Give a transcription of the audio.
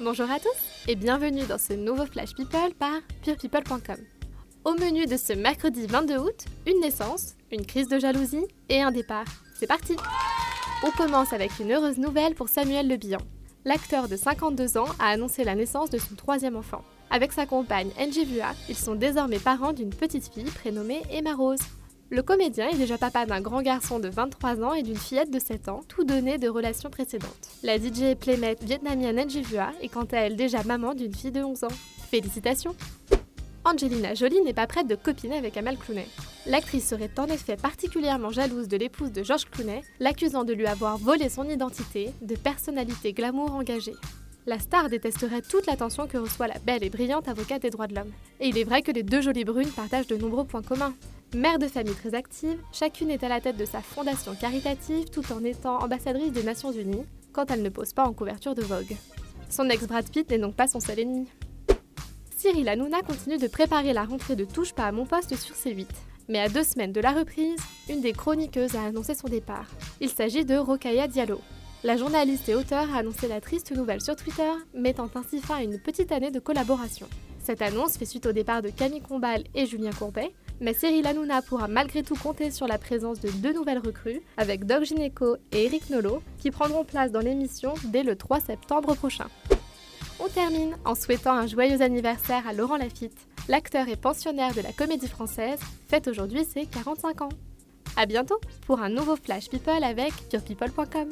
Bonjour à tous et bienvenue dans ce nouveau Flash People par purepeople.com. Au menu de ce mercredi 22 août, une naissance, une crise de jalousie et un départ. C'est parti On commence avec une heureuse nouvelle pour Samuel Le Bihan. L'acteur de 52 ans a annoncé la naissance de son troisième enfant. Avec sa compagne Angie Vua, ils sont désormais parents d'une petite fille prénommée Emma Rose. Le comédien est déjà papa d'un grand garçon de 23 ans et d'une fillette de 7 ans, tout donné de relations précédentes. La DJ et playmate vietnamienne Angie Vua est quant à elle déjà maman d'une fille de 11 ans. Félicitations Angelina Jolie n'est pas prête de copiner avec Amal Clooney. L'actrice serait en effet particulièrement jalouse de l'épouse de George Clooney, l'accusant de lui avoir volé son identité de personnalité glamour engagée. La star détesterait toute l'attention que reçoit la belle et brillante avocate des droits de l'homme. Et il est vrai que les deux jolies brunes partagent de nombreux points communs. Mère de famille très active, chacune est à la tête de sa fondation caritative tout en étant ambassadrice des Nations Unies, quand elle ne pose pas en couverture de Vogue. Son ex Brad Pitt n'est donc pas son seul ennemi. Cyril Hanouna continue de préparer la rentrée de Touche pas à mon poste sur C8. Mais à deux semaines de la reprise, une des chroniqueuses a annoncé son départ. Il s'agit de Rokaya Diallo. La journaliste et auteure a annoncé la triste nouvelle sur Twitter, mettant ainsi fin à une petite année de collaboration. Cette annonce fait suite au départ de Camille Combal et Julien Courbet, mais Cyril Hanouna pourra malgré tout compter sur la présence de deux nouvelles recrues, avec Doc Gineco et Eric Nolot, qui prendront place dans l'émission dès le 3 septembre prochain. On termine en souhaitant un joyeux anniversaire à Laurent Lafitte. L'acteur et pensionnaire de la comédie française fête aujourd'hui ses 45 ans. A bientôt pour un nouveau Flash People avec purepeople.com.